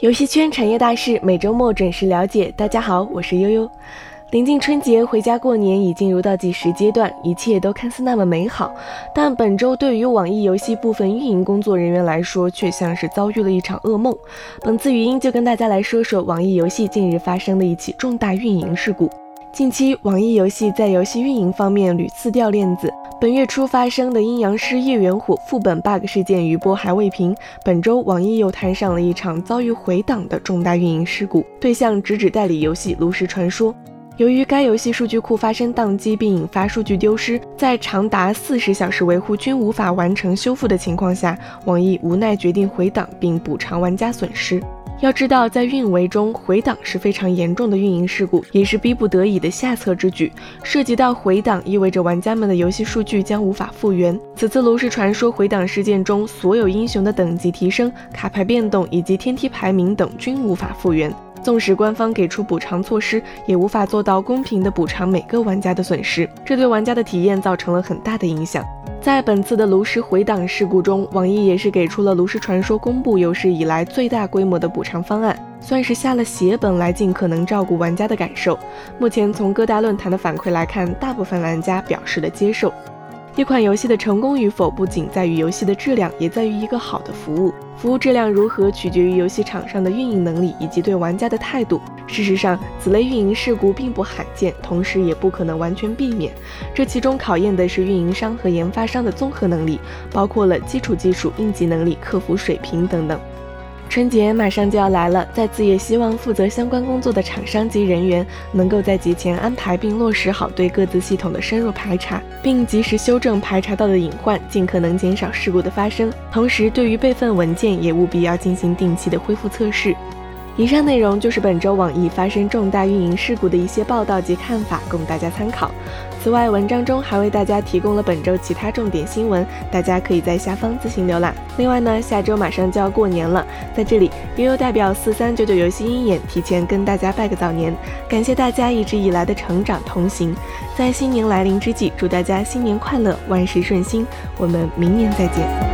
游戏圈产业大事，每周末准时了解。大家好，我是悠悠。临近春节，回家过年已进入倒计时阶段，一切都看似那么美好。但本周对于网易游戏部分运营工作人员来说，却像是遭遇了一场噩梦。本次语音就跟大家来说说网易游戏近日发生的一起重大运营事故。近期，网易游戏在游戏运营方面屡次掉链子。本月初发生的阴阳师叶元虎副本 bug 事件余波还未平，本周网易又摊上了一场遭遇回档的重大运营事故，对象直指代理游戏《炉石传说》。由于该游戏数据库发生宕机并引发数据丢失，在长达四十小时维护均无法完成修复的情况下，网易无奈决定回档并补偿玩家损失。要知道，在运维中回档是非常严重的运营事故，也是逼不得已的下策之举。涉及到回档，意味着玩家们的游戏数据将无法复原。此次炉石传说回档事件中，所有英雄的等级提升、卡牌变动以及天梯排名等均无法复原。纵使官方给出补偿措施，也无法做到公平的补偿每个玩家的损失，这对玩家的体验造成了很大的影响。在本次的炉石回档事故中，网易也是给出了《炉石传说》公布有史以来最大规模的补偿方案，算是下了血本来尽可能照顾玩家的感受。目前从各大论坛的反馈来看，大部分玩家表示了接受。一款游戏的成功与否，不仅在于游戏的质量，也在于一个好的服务。服务质量如何，取决于游戏厂商的运营能力以及对玩家的态度。事实上，此类运营事故并不罕见，同时也不可能完全避免。这其中考验的是运营商和研发商的综合能力，包括了基础技术、应急能力、客服水平等等。春节马上就要来了，在此也希望负责相关工作的厂商及人员能够在节前安排并落实好对各自系统的深入排查，并及时修正排查到的隐患，尽可能减少事故的发生。同时，对于备份文件也务必要进行定期的恢复测试。以上内容就是本周网易发生重大运营事故的一些报道及看法，供大家参考。此外，文章中还为大家提供了本周其他重点新闻，大家可以在下方自行浏览。另外呢，下周马上就要过年了，在这里悠悠代表四三九九游戏鹰眼提前跟大家拜个早年，感谢大家一直以来的成长同行。在新年来临之际，祝大家新年快乐，万事顺心。我们明年再见。